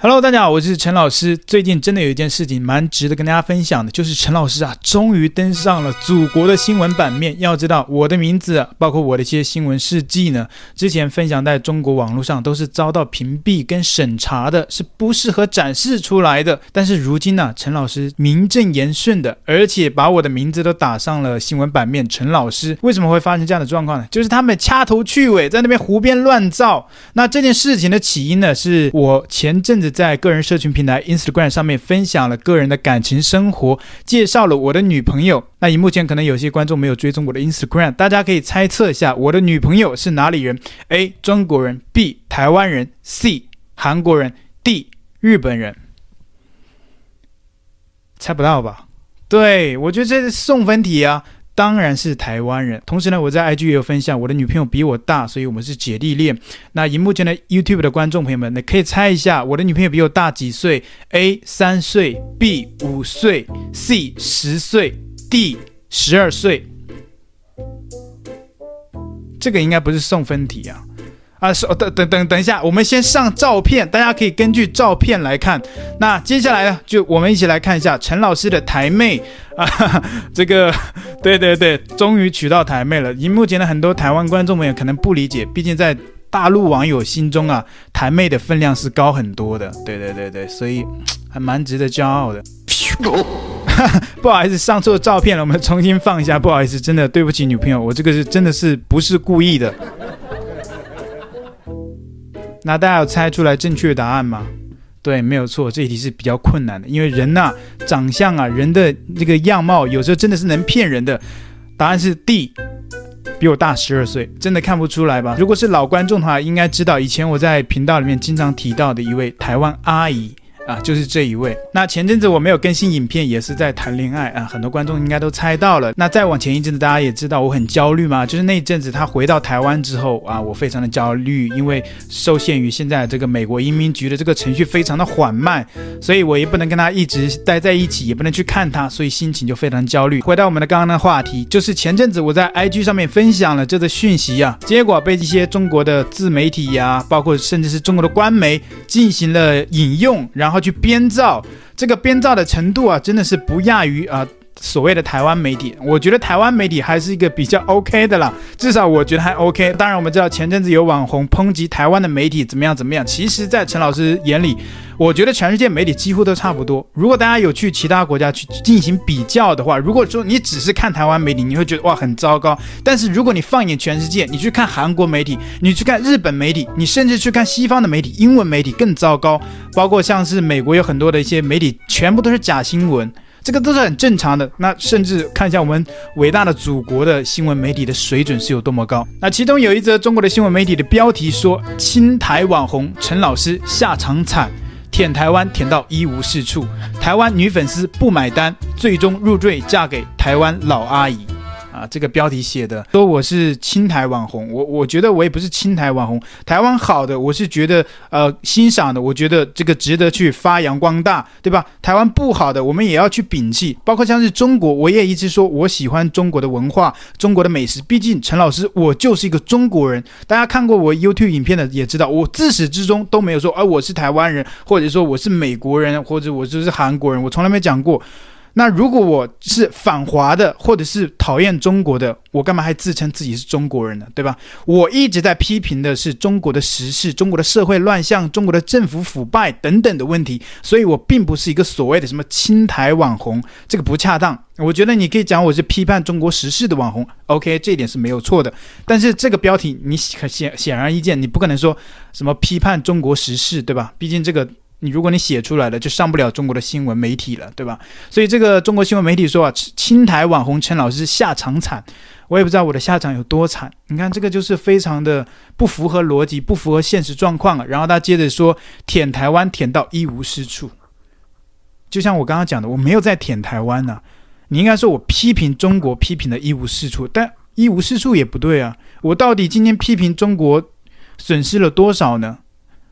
Hello，大家好，我是陈老师。最近真的有一件事情蛮值得跟大家分享的，就是陈老师啊，终于登上了祖国的新闻版面。要知道，我的名字，包括我的一些新闻事迹呢，之前分享在中国网络上都是遭到屏蔽跟审查的，是不适合展示出来的。但是如今呢、陈老师名正言顺的，而且把我的名字都打上了新闻版面。陈老师为什么会发生这样的状况呢？就是他们掐头去尾，在那边胡编乱造。那这件事情的起因呢，是我前阵子。在个人社群平台 Instagram 上面分享了个人的感情生活，介绍了我的女朋友。那以目前可能有些观众没有追踪我的 Instagram，大家可以猜测一下我的女朋友是哪里人？A. 中国人，B. 台湾人，C. 韩国人，D. 日本人。猜不到吧？对，我觉得这是送分题啊。当然是台湾人。同时呢，我在 IG 也有分享，我的女朋友比我大，所以我们是姐弟恋。那荧幕前的 YouTube 的观众朋友们，你可以猜一下，我的女朋友比我大几岁？A 三岁，B 五岁，C 十岁，D 十二岁。这个应该不是送分题啊。啊，是等等等等一下，我们先上照片，大家可以根据照片来看。那接下来呢，就我们一起来看一下陈老师的台妹啊，这个，对对对，终于娶到台妹了。荧幕前的很多台湾观众朋友可能不理解，毕竟在大陆网友心中啊，台妹的分量是高很多的。对对对对，所以还蛮值得骄傲的。不好意思，上错照片了，我们重新放一下。不好意思，真的对不起女朋友，我这个是真的是不是故意的。那大家有猜出来正确的答案吗？对，没有错，这一题是比较困难的，因为人呐、长相啊，人的这个样貌有时候真的是能骗人的。答案是 D，比我大十二岁，真的看不出来吧？如果是老观众的话，应该知道以前我在频道里面经常提到的一位台湾阿姨。啊，就是这一位。那前阵子我没有更新影片，也是在谈恋爱啊。很多观众应该都猜到了。那再往前一阵子，大家也知道我很焦虑嘛。就是那一阵子他回到台湾之后啊，我非常的焦虑，因为受限于现在这个美国移民局的这个程序非常的缓慢，所以我也不能跟他一直待在一起，也不能去看他，所以心情就非常焦虑。回到我们的刚刚的话题，就是前阵子我在 IG 上面分享了这个讯息啊，结果被一些中国的自媒体呀、包括甚至是中国的官媒进行了引用，然后。去编造这个编造的程度啊，真的是不亚于啊。所谓的台湾媒体，我觉得台湾媒体还是一个比较 OK 的啦，至少我觉得还 OK。当然，我们知道前阵子有网红抨击台湾的媒体怎么样怎么样，其实，在陈老师眼里，我觉得全世界媒体几乎都差不多。如果大家有去其他国家去进行比较的话，如果说你只是看台湾媒体，你会觉得哇很糟糕。但是如果你放眼全世界，你去看韩国媒体，你去看日本媒体，你甚至去看西方的媒体，英文媒体更糟糕，包括像是美国有很多的一些媒体，全部都是假新闻。这个都是很正常的。那甚至看一下我们伟大的祖国的新闻媒体的水准是有多么高。那其中有一则中国的新闻媒体的标题说：“亲台网红陈老师下场惨，舔台湾舔到一无是处，台湾女粉丝不买单，最终入赘嫁给台湾老阿姨。”啊，这个标题写的说我是亲台网红，我我觉得我也不是亲台网红。台湾好的，我是觉得呃欣赏的，我觉得这个值得去发扬光大，对吧？台湾不好的，我们也要去摒弃。包括像是中国，我也一直说我喜欢中国的文化、中国的美食。毕竟陈老师我就是一个中国人，大家看过我 YouTube 影片的也知道，我自始至终都没有说，而、呃、我是台湾人，或者说我是美国人，或者我就是韩国人，我从来没讲过。那如果我是反华的，或者是讨厌中国的，我干嘛还自称自己是中国人呢？对吧？我一直在批评的是中国的时事、中国的社会乱象、中国的政府腐败等等的问题，所以我并不是一个所谓的什么亲台网红，这个不恰当。我觉得你可以讲我是批判中国时事的网红，OK，这一点是没有错的。但是这个标题你显显而易见，你不可能说什么批判中国时事，对吧？毕竟这个。你如果你写出来了，就上不了中国的新闻媒体了，对吧？所以这个中国新闻媒体说啊，青台网红陈老师下场惨，我也不知道我的下场有多惨。你看这个就是非常的不符合逻辑，不符合现实状况啊。然后他接着说，舔台湾舔到一无是处，就像我刚刚讲的，我没有在舔台湾呢、你应该说我批评中国批评的一无是处，但一无是处也不对啊。我到底今天批评中国损失了多少呢？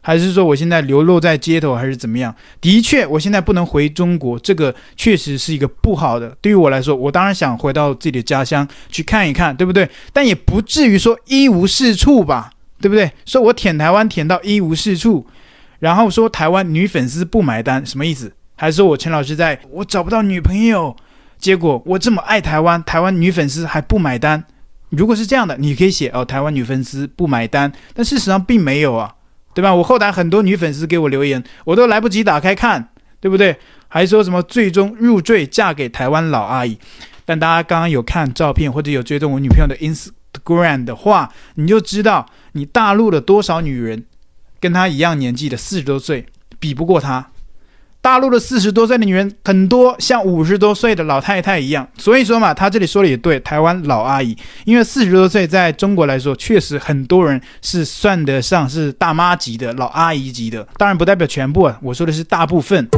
还是说我现在流落在街头，还是怎么样？的确，我现在不能回中国，这个确实是一个不好的。对于我来说，我当然想回到自己的家乡去看一看，对不对？但也不至于说一无是处吧，对不对？说我舔台湾舔到一无是处，然后说台湾女粉丝不买单，什么意思？还是说我陈老师在我找不到女朋友，结果我这么爱台湾，台湾女粉丝还不买单？如果是这样的，你可以写哦，台湾女粉丝不买单，但事实上并没有啊，对吧？我后台很多女粉丝给我留言，我都来不及打开看，对不对？还说什么最终入赘嫁给台湾老阿姨？但大家刚刚有看照片或者有追踪我女朋友的 Instagram 的话，你就知道你大陆的多少女人跟她一样年纪的四十多岁比不过她。大陆的四十多岁的女人很多像五十多岁的老太太一样，所以说嘛，他这里说的也对，台湾老阿姨，因为四十多岁在中国来说，确实很多人是算得上是大妈级的老阿姨级的，当然不代表全部啊，我说的是大部分。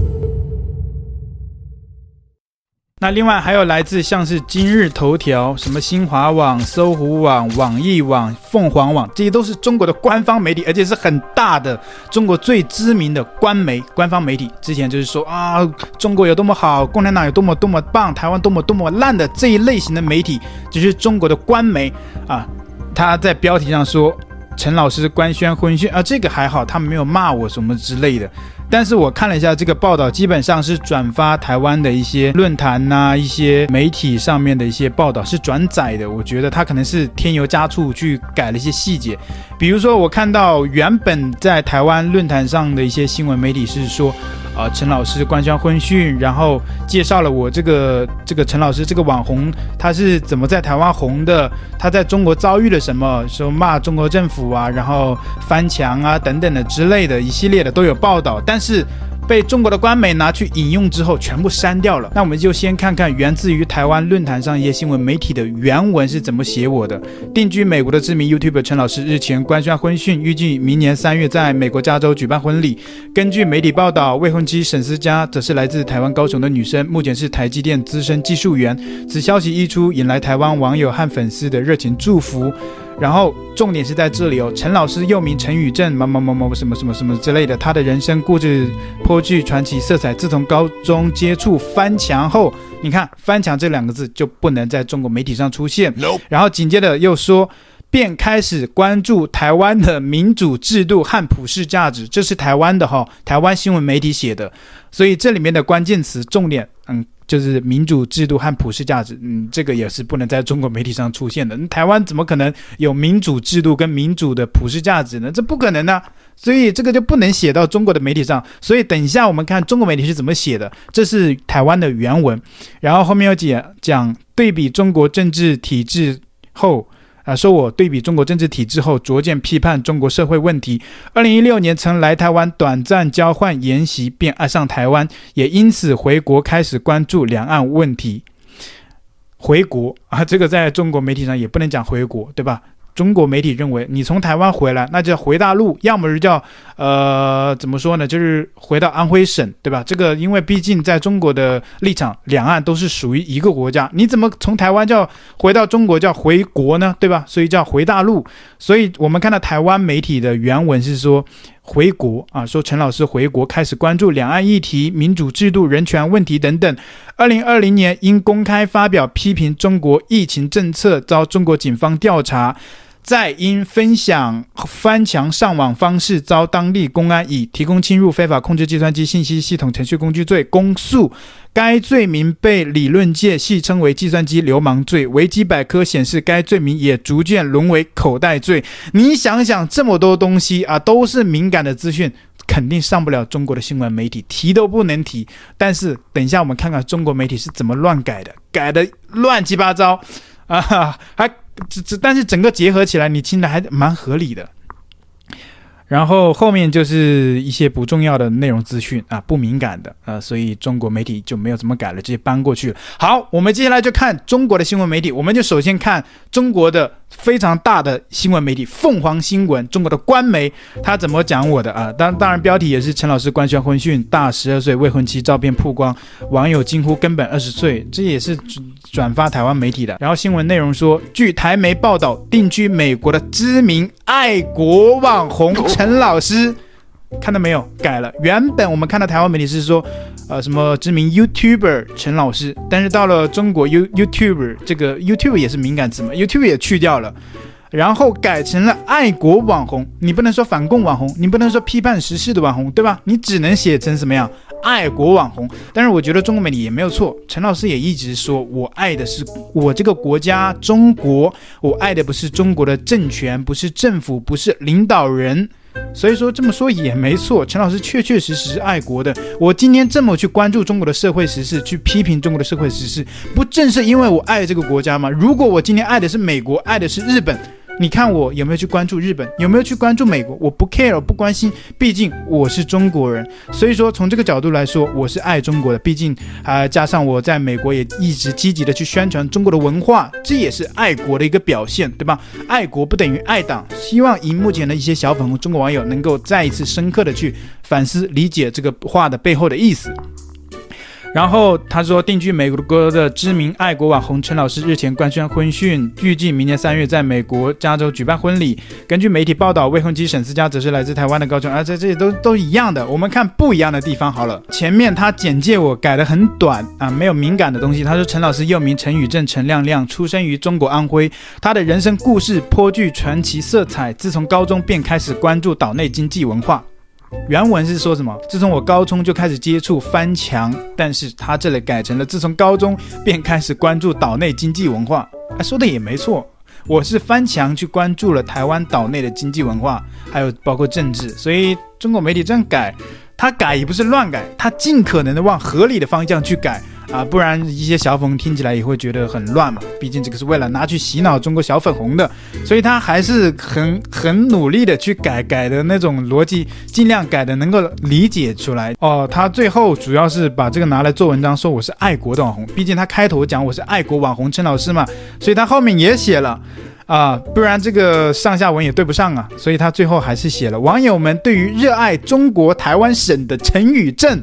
那另外还有来自像是今日头条、什么新华网、搜狐网、网易网、凤凰网，这些都是中国的官方媒体，而且是很大的中国最知名的官媒、官方媒体。之前就是说啊，中国有多么好，共产党有多么多么棒，台湾多么多么烂的这一类型的媒体，就是中国的官媒啊。他在标题上说陈老师官宣婚讯啊，这个还好，他没有骂我什么之类的。但是我看了一下这个报道，基本上是转发台湾的一些论坛呐、一些媒体上面的一些报道是转载的。我觉得他可能是添油加醋去改了一些细节，比如说我看到原本在台湾论坛上的一些新闻媒体是说。啊，陈老师官宣婚讯，然后介绍了我这个这个陈老师这个网红，他是怎么在台湾红的？他在中国遭遇了什么？说骂中国政府啊，然后翻墙啊等等的之类的一系列的都有报道，但但是。被中国的官媒拿去引用之后，全部删掉了。那我们就先看看源自于台湾论坛上一些新闻媒体的原文是怎么写我的。定居美国的知名 YouTube 陈老师日前官宣婚讯，预计明年三月在美国加州举办婚礼。根据媒体报道，未婚妻沈思佳则是来自台湾高雄的女生，目前是台积电资深技术员。此消息一出，引来台湾网友和粉丝的热情祝福。然后重点是在这里哦，陈老师又名陈宇正，某某某某什么什么什么之类的，他的人生故事颇具传奇色彩。自从高中接触翻墙后，你看“翻墙”这两个字就不能在中国媒体上出现。然后紧接着又说，便开始关注台湾的民主制度和普世价值，这是台湾的哈、哦，台湾新闻媒体写的，所以这里面的关键词重点，嗯。就是民主制度和普世价值，嗯，这个也是不能在中国媒体上出现的。台湾怎么可能有民主制度跟民主的普世价值呢？这不可能的，所以这个就不能写到中国的媒体上。所以等一下我们看中国媒体是怎么写的，这是台湾的原文。然后后面要讲讲对比中国政治体制后。啊，说我对比中国政治体制后，逐渐批判中国社会问题。二零一六年曾来台湾短暂交换研习，便爱上台湾，也因此回国开始关注两岸问题。回国啊，这个在中国媒体上也不能讲回国，对吧？中国媒体认为，你从台湾回来，那就回大陆，要么是叫呃，怎么说呢？就是回到安徽省，对吧？这个因为毕竟在中国的立场，两岸都是属于一个国家，你怎么从台湾叫回到中国叫回国呢？对吧？所以叫回大陆。所以我们看到台湾媒体的原文是说回国啊，说陈老师回国开始关注两岸议题、民主制度、人权问题等等。二零二零年因公开发表批评中国疫情政策，遭中国警方调查。再因分享翻墙上网方式，遭当地公安以提供侵入非法控制计算机信息系统程序工具罪公诉。该罪名被理论界戏称为“计算机流氓罪”。维基百科显示，该罪名也逐渐沦为口袋罪。你想想，这么多东西啊，都是敏感的资讯，肯定上不了中国的新闻媒体，提都不能提。但是，等一下我们看看中国媒体是怎么乱改的，改的乱七八糟 啊，还。这这，但是整个结合起来，你听的还蛮合理的。然后后面就是一些不重要的内容资讯啊，不敏感的，啊，所以中国媒体就没有怎么改了，直接搬过去了。好，我们接下来就看中国的新闻媒体，我们就首先看中国的。非常大的新闻媒体凤凰新闻，中国的官媒，他怎么讲我的啊？当当然，标题也是陈老师官宣婚讯，大十二岁未婚妻照片曝光，网友惊呼根本二十岁，这也是转发台湾媒体的。然后新闻内容说，据台媒报道，定居美国的知名爱国网红陈老师。看到没有？改了。原本我们看到台湾媒体是说，呃，什么知名 YouTuber 陈老师，但是到了中国 You YouTuber 这个 YouTube 也是敏感词嘛，YouTube 也去掉了。然后改成了爱国网红。你不能说反共网红，你不能说批判时事的网红，对吧？你只能写成什么样？爱国网红。但是我觉得中国媒体也没有错，陈老师也一直说我爱的是我这个国家中国，我爱的不是中国的政权，不是政府，不是领导人。所以说这么说也没错，陈老师确确实实是爱国的。我今天这么去关注中国的社会时事，去批评中国的社会时事，不正是因为我爱这个国家吗？如果我今天爱的是美国，爱的是日本。你看我有没有去关注日本，有没有去关注美国？我不 care，不关心，毕竟我是中国人。所以说，从这个角度来说，我是爱中国的。毕竟，啊、呃，加上我在美国也一直积极的去宣传中国的文化，这也是爱国的一个表现，对吧？爱国不等于爱党。希望荧幕前的一些小粉红中国网友能够再一次深刻的去反思、理解这个话的背后的意思。然后他说，定居美国的知名爱国网红陈老师日前官宣婚讯，预计明年三月在美国加州举办婚礼。根据媒体报道，未婚妻沈思佳则是来自台湾的高中，而且这些都都一样的。我们看不一样的地方好了。前面他简介我改的很短啊，没有敏感的东西。他说，陈老师又名陈宇正、陈亮亮，出生于中国安徽。他的人生故事颇具传奇色彩，自从高中便开始关注岛内经济文化。原文是说什么？自从我高中就开始接触翻墙，但是他这里改成了自从高中便开始关注岛内经济文化。哎，说的也没错，我是翻墙去关注了台湾岛内的经济文化，还有包括政治。所以中国媒体这样改，他改也不是乱改，他尽可能的往合理的方向去改。啊，不然一些小粉听起来也会觉得很乱嘛。毕竟这个是为了拿去洗脑中国小粉红的，所以他还是很很努力的去改改的那种逻辑，尽量改的能够理解出来。哦，他最后主要是把这个拿来做文章，说我是爱国的网红。毕竟他开头讲我是爱国网红陈老师嘛，所以他后面也写了。啊，不然这个上下文也对不上啊，所以他最后还是写了。网友们对于热爱中国台湾省的陈宇正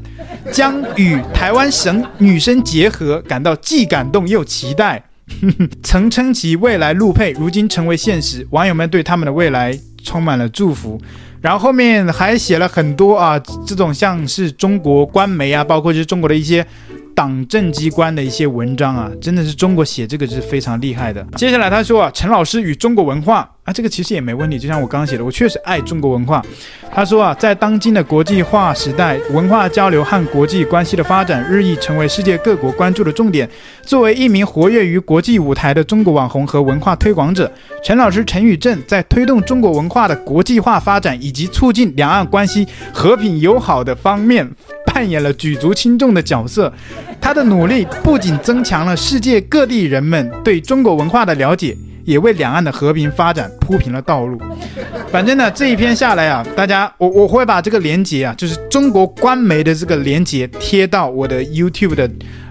将与台湾省女生结合感到既感动又期待，曾称其未来陆配，如今成为现实。网友们对他们的未来充满了祝福，然后后面还写了很多啊，这种像是中国官媒啊，包括就是中国的一些。党政机关的一些文章啊，真的是中国写这个是非常厉害的。接下来他说啊，陈老师与中国文化啊，这个其实也没问题。就像我刚刚写的，我确实爱中国文化。他说啊，在当今的国际化时代，文化交流和国际关系的发展日益成为世界各国关注的重点。作为一名活跃于国际舞台的中国网红和文化推广者，陈老师陈宇正在推动中国文化的国际化发展以及促进两岸关系和平友好的方面。扮演了举足轻重的角色，他的努力不仅增强了世界各地人们对中国文化的了解，也为两岸的和平发展铺平了道路。反正呢，这一篇下来啊，大家我我会把这个链接啊，就是中国官媒的这个链接贴到我的 YouTube 的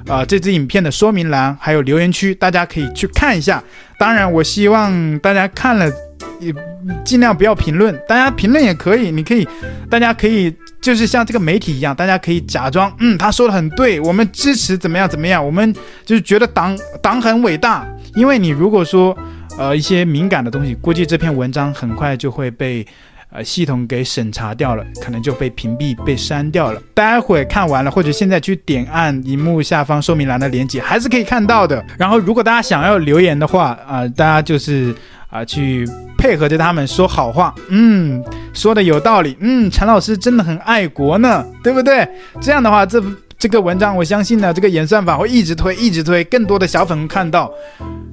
啊、呃、这支影片的说明栏，还有留言区，大家可以去看一下。当然，我希望大家看了也尽量不要评论，大家评论也可以，你可以，大家可以。就是像这个媒体一样，大家可以假装，嗯，他说的很对，我们支持怎么样怎么样，我们就是觉得党党很伟大。因为你如果说，呃，一些敏感的东西，估计这篇文章很快就会被呃系统给审查掉了，可能就被屏蔽、被删掉了。待会看完了，或者现在去点按荧幕下方说明栏的链接，还是可以看到的。然后，如果大家想要留言的话，啊、呃，大家就是。啊，去配合着他们说好话，嗯，说的有道理，嗯，陈老师真的很爱国呢，对不对？这样的话，这这个文章，我相信呢，这个演算法会一直推，一直推，更多的小粉看到，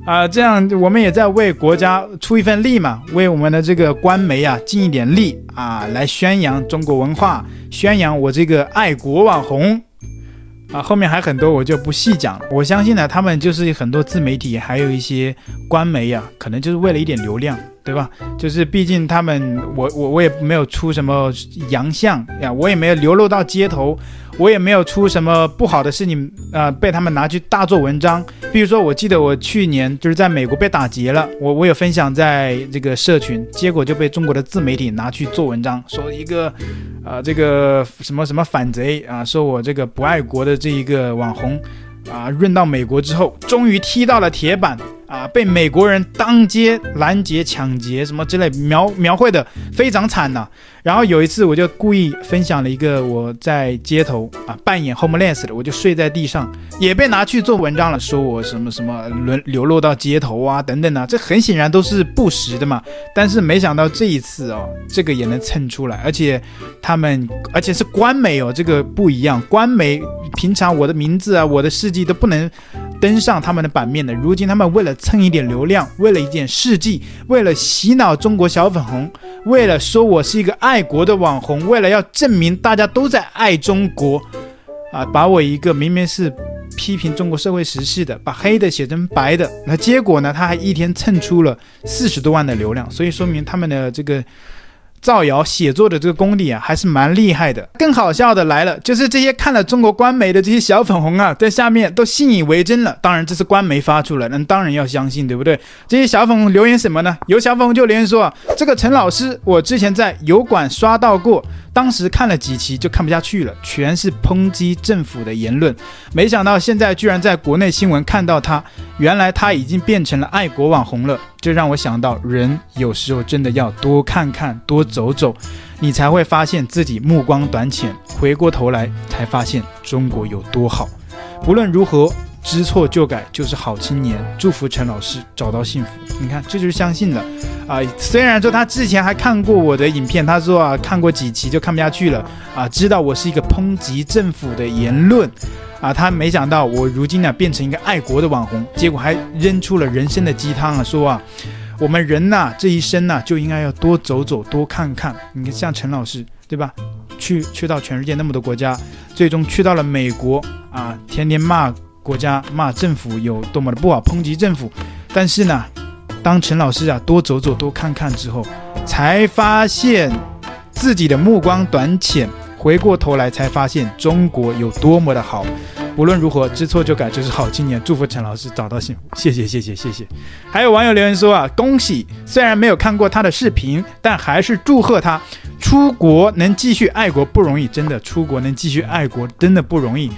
啊，这样我们也在为国家出一份力嘛，为我们的这个官媒啊尽一点力啊，来宣扬中国文化，宣扬我这个爱国网红。啊，后面还很多，我就不细讲了。我相信呢，他们就是很多自媒体，还有一些官媒呀、可能就是为了一点流量，对吧？就是毕竟他们，我我我也没有出什么洋相呀，我也没有流落到街头。我也没有出什么不好的事情，呃，被他们拿去大做文章。比如说，我记得我去年就是在美国被打劫了，我我有分享在这个社群，结果就被中国的自媒体拿去做文章，说一个，呃，这个什么什么反贼啊，说我这个不爱国的这一个网红，啊，润到美国之后，终于踢到了铁板。啊，被美国人当街拦截、抢劫什么之类描描绘的非常惨呐、然后有一次，我就故意分享了一个我在街头啊扮演 homeless 的，我就睡在地上，也被拿去做文章了，说我什么什么沦流落到街头啊等等啊，这很显然都是不实的嘛。但是没想到这一次哦，这个也能蹭出来，而且他们而且是官媒哦，这个不一样，官媒平常我的名字啊、我的事迹都不能登上他们的版面的，如今他们为了蹭一点流量，为了一点事迹，为了洗脑中国小粉红，为了说我是一个爱。爱国的网红，为了要证明大家都在爱中国，啊，把我一个明明是批评中国社会时事的，把黑的写成白的，那结果呢，他还一天蹭出了四十多万的流量，所以说明他们的这个。造谣写作的这个功底啊，还是蛮厉害的。更好笑的来了，就是这些看了中国官媒的这些小粉红啊，在下面都信以为真了。当然，这是官媒发出来，那当然要相信，对不对？这些小粉红留言什么呢？有小粉红就留言说啊，这个陈老师，我之前在油管刷到过。当时看了几期就看不下去了，全是抨击政府的言论。没想到现在居然在国内新闻看到他，原来他已经变成了爱国网红了。这让我想到，人有时候真的要多看看、多走走，你才会发现自己目光短浅。回过头来才发现中国有多好。不论如何。知错就改就是好青年，祝福陈老师找到幸福。你看，这就是相信的啊！虽然说他之前还看过我的影片，他说啊，看过几期就看不下去了啊，知道我是一个抨击政府的言论啊，他没想到我如今呢变成一个爱国的网红，结果还扔出了人生的鸡汤啊，说啊，我们人呐这一生呐就应该要多走走，多看看。你看，像陈老师对吧？去去到全世界那么多国家，最终去到了美国啊，天天骂。国家骂政府有多么的不好，抨击政府，但是呢，当陈老师啊多走走多看看之后，才发现自己的目光短浅，回过头来才发现中国有多么的好。无论如何，知错就改就是好青年。祝福陈老师找到幸福，谢谢谢谢谢谢。还有网友留言说啊，恭喜！虽然没有看过他的视频，但还是祝贺他出国能继续爱国不容易，真的出国能继续爱国真的不容易。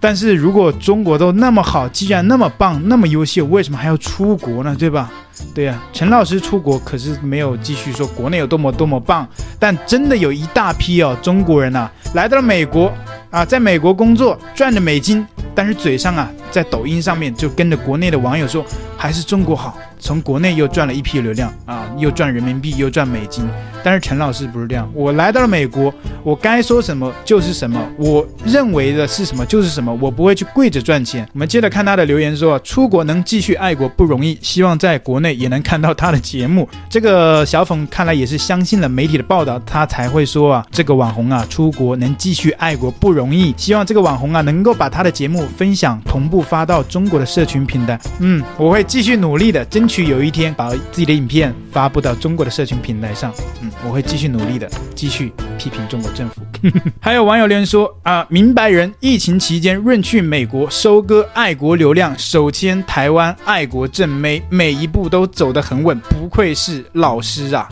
但是如果中国都那么好，既然那么棒，那么优秀，为什么还要出国呢？对吧？对呀，陈老师出国可是没有继续说国内有多么多么棒，但真的有一大批哦中国人呐、啊，来到了美国啊，在美国工作赚着美金，但是嘴上啊，在抖音上面就跟着国内的网友说还是中国好，从国内又赚了一批流量啊，又赚人民币又赚美金。但是陈老师不是这样，我来到了美国，我该说什么就是什么，我认为的是什么就是什么，我不会去跪着赚钱。我们接着看他的留言说，出国能继续爱国不容易，希望在国内也能看到他的节目。这个小粉看来也是相信了媒体的报道，他才会说啊，这个网红啊出国能继续爱国不容易，希望这个网红啊能够把他的节目分享同步发到中国的社群平台。嗯，我会继续努力的，争取有一天把自己的影片发布到中国的社群平台上。嗯。我会继续努力的，继续批评中国政府。还有网友留言说啊，明白人疫情期间润去美国，收割爱国流量，手牵台湾爱国正妹，每一步都走得很稳，不愧是老师啊！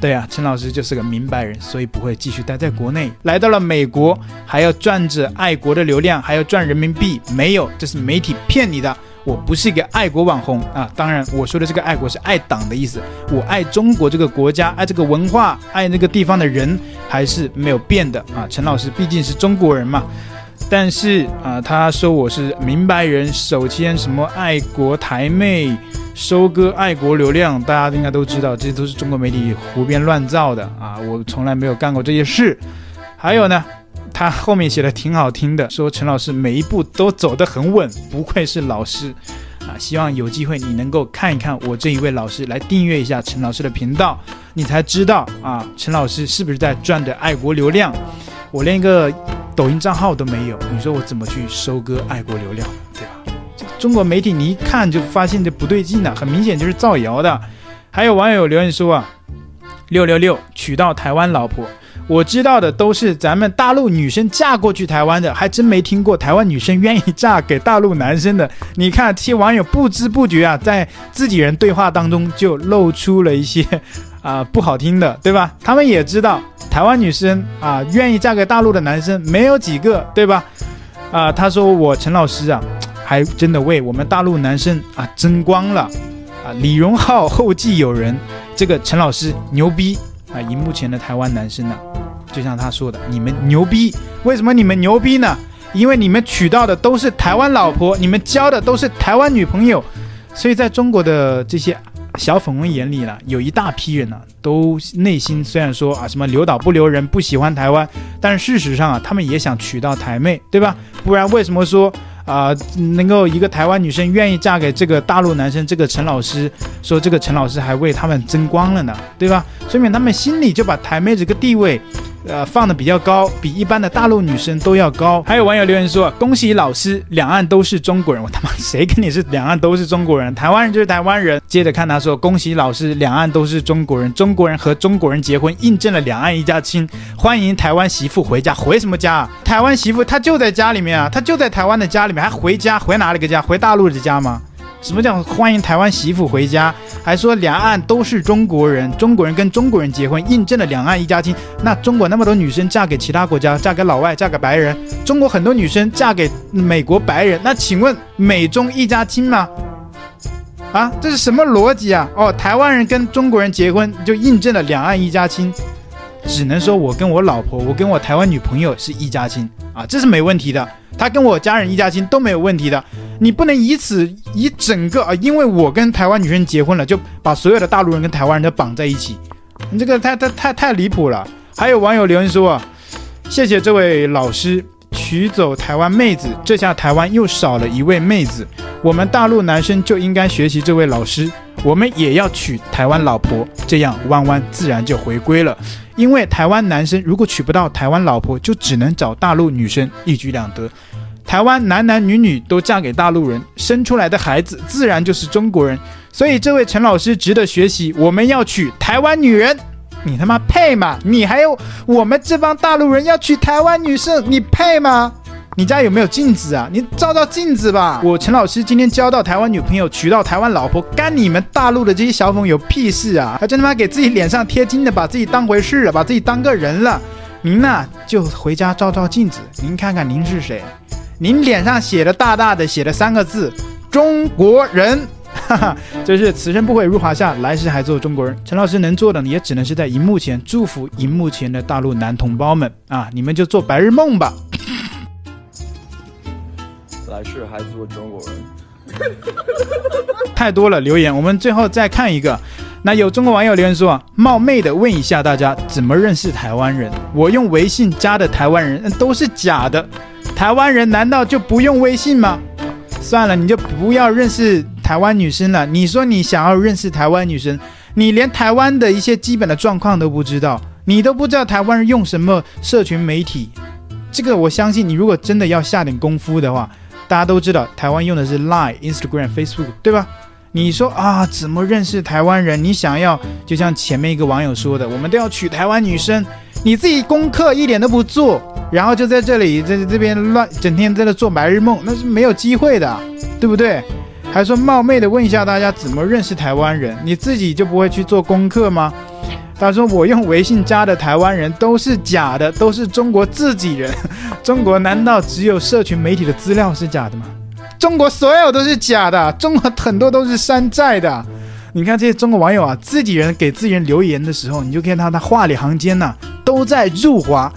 对啊，陈老师就是个明白人，所以不会继续待在国内，来到了美国，还要赚着爱国的流量，还要赚人民币，没有，这是媒体骗你的。我不是一个爱国网红啊，当然我说的这个爱国是爱党的意思。我爱中国这个国家，爱这个文化，爱那个地方的人，还是没有变的啊。陈老师毕竟是中国人嘛。但是啊，他说我是明白人，首先什么爱国台妹，收割爱国流量，大家应该都知道，这些都是中国媒体胡编乱造的啊。我从来没有干过这些事。还有呢？他后面写的挺好听的，说陈老师每一步都走得很稳，不愧是老师啊！希望有机会你能够看一看我这一位老师，来订阅一下陈老师的频道，你才知道啊，陈老师是不是在赚着爱国流量？我连一个抖音账号都没有，你说我怎么去收割爱国流量，对吧？这个中国媒体你一看就发现这不对劲了，很明显就是造谣的。还有网友留言说啊，六六六娶到台湾老婆。我知道的都是咱们大陆女生嫁过去台湾的，还真没听过台湾女生愿意嫁给大陆男生的。你看，这些网友不知不觉啊，在自己人对话当中就露出了一些啊、不好听的，对吧？他们也知道台湾女生啊愿意嫁给大陆的男生没有几个，对吧？啊，他说我陈老师啊。还真的为我们大陆男生啊争光了啊！李荣浩后继有人，这个陈老师牛逼啊！荧幕前的台湾男生呢、就像他说的，你们牛逼，为什么你们牛逼呢？因为你们娶到的都是台湾老婆，你们交的都是台湾女朋友，所以在中国的这些。小粉红眼里呢，有一大批人呢、都内心虽然说啊什么留岛不留人，不喜欢台湾，但是事实上啊，他们也想娶到台妹，对吧？不然为什么说啊、能够一个台湾女生愿意嫁给这个大陆男生？这个陈老师说，这个陈老师还为他们争光了呢，对吧？说明他们心里就把台妹这个地位。呃，放的比较高，比一般的大陆女生都要高。还有网友留言说：“恭喜老师，两岸都是中国人。”我他妈谁跟你是两岸都是中国人？台湾人就是台湾人。接着看他说：“恭喜老师，两岸都是中国人，中国人和中国人结婚，印证了两岸一家亲。欢迎台湾媳妇回家，回什么家啊？台湾媳妇她就在家里面啊，她就在台湾的家里面，还回家？回哪里个家？回大陆的家吗？”什么叫欢迎台湾媳妇回家？还说两岸都是中国人，中国人跟中国人结婚，印证了两岸一家亲。那中国那么多女生嫁给其他国家，嫁给老外，嫁给白人，中国很多女生嫁给美国白人，那请问美中一家亲吗？啊，这是什么逻辑啊？哦，台湾人跟中国人结婚就印证了两岸一家亲，只能说我跟我老婆，我跟我台湾女朋友是一家亲啊，这是没问题的。他跟我家人一家亲都没有问题的。你不能以此以整个啊，因为我跟台湾女生结婚了，就把所有的大陆人跟台湾人都绑在一起，你这个太太太太离谱了。还有网友留言说啊，谢谢这位老师娶走台湾妹子，这下台湾又少了一位妹子，我们大陆男生就应该学习这位老师，我们也要娶台湾老婆，这样弯弯自然就回归了。因为台湾男生如果娶不到台湾老婆，就只能找大陆女生，一举两得。台湾男男女女都嫁给大陆人，生出来的孩子自然就是中国人，所以这位陈老师值得学习。我们要娶台湾女人，你他妈配吗？你还有我们这帮大陆人要娶台湾女生，你配吗？你家有没有镜子啊？你照照镜子吧。我陈老师今天交到台湾女朋友，娶到台湾老婆，干你们大陆的这些小粉有屁事啊？还真他妈给自己脸上贴金的，把自己当回事了，把自己当个人了。您呐，就回家照照镜子，您看看您是谁。您脸上写的大大的写了三个字“中国人”，哈哈，就是此生不悔入华夏，来世还做中国人。陈老师能做的，也只能是在荧幕前祝福荧幕前的大陆男同胞们啊，你们就做白日梦吧。来世还做中国人，太多了留言，我们最后再看一个。那有中国网友留言说啊：“冒昧的问一下大家，怎么认识台湾人？我用微信加的台湾人都是假的。”台湾人难道就不用微信吗？算了，你就不要认识台湾女生了。你说你想要认识台湾女生，你连台湾的一些基本的状况都不知道，你都不知道台湾人用什么社群媒体。这个我相信，你如果真的要下点功夫的话，大家都知道台湾用的是 Line、Instagram、Facebook，对吧？你说啊，怎么认识台湾人？你想要就像前面一个网友说的，我们都要娶台湾女生，你自己功课一点都不做。然后就在这里，在这边乱，整天在这做白日梦，那是没有机会的，对不对？还说冒昧的问一下大家怎么认识台湾人，你自己就不会去做功课吗？他说我用微信加的台湾人都是假的，都是中国自己人。中国难道只有社群媒体的资料是假的吗？中国所有都是假的，中国很多都是山寨的。你看这些中国网友啊，自己人给自己人留言的时候，你就看他的话里行间呐、都在辱华。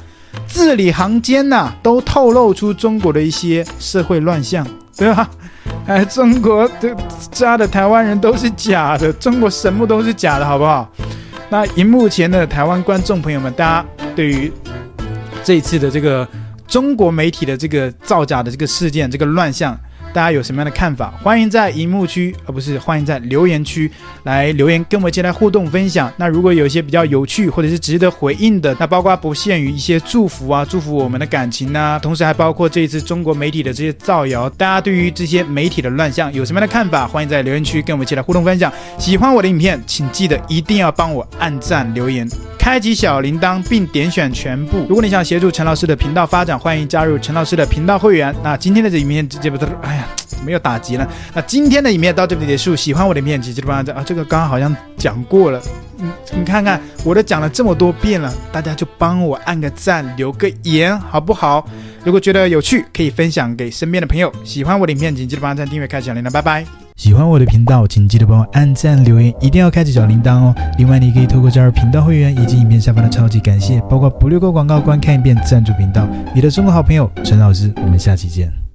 字里行间呐、都透露出中国的一些社会乱象，对吧？哎，中国的家的台湾人都是假的，中国什么都是假的，好不好？那荧幕前的台湾观众朋友们，大家对于这一次的这个中国媒体的这个造假的这个事件，这个乱象。大家有什么样的看法？欢迎在荧幕区，而、不是欢迎在留言区来留言，跟我们一起来互动分享。那如果有一些比较有趣或者是值得回应的，那包括不限于一些祝福啊，祝福我们的感情啊，同时还包括这一次中国媒体的这些造谣。大家对于这些媒体的乱象有什么样的看法？欢迎在留言区跟我们一起来互动分享。喜欢我的影片，请记得一定要帮我按赞、留言、开启小铃铛，并点选全部。如果你想协助陈老师的频道发展，欢迎加入陈老师的频道会员。那今天的这影片直接不，哎呀。没有打击了。那今天的影片到这里结束。喜欢我的影片，记得帮我啊，这个刚刚好像讲过了，嗯，你看看我都讲了这么多遍了，大家就帮我按个赞，留个言，好不好？如果觉得有趣，可以分享给身边的朋友。喜欢我的影片，请记得帮赞、订阅、开启小铃铛，拜拜。喜欢我的频道，请记得帮我按赞、留言，一定要开启小铃铛哦。另外，你可以透过加入频道会员以及影片下方的超级感谢，包括不略过广告、观看一遍赞助频道。你的中国好朋友陈老师，我们下期见。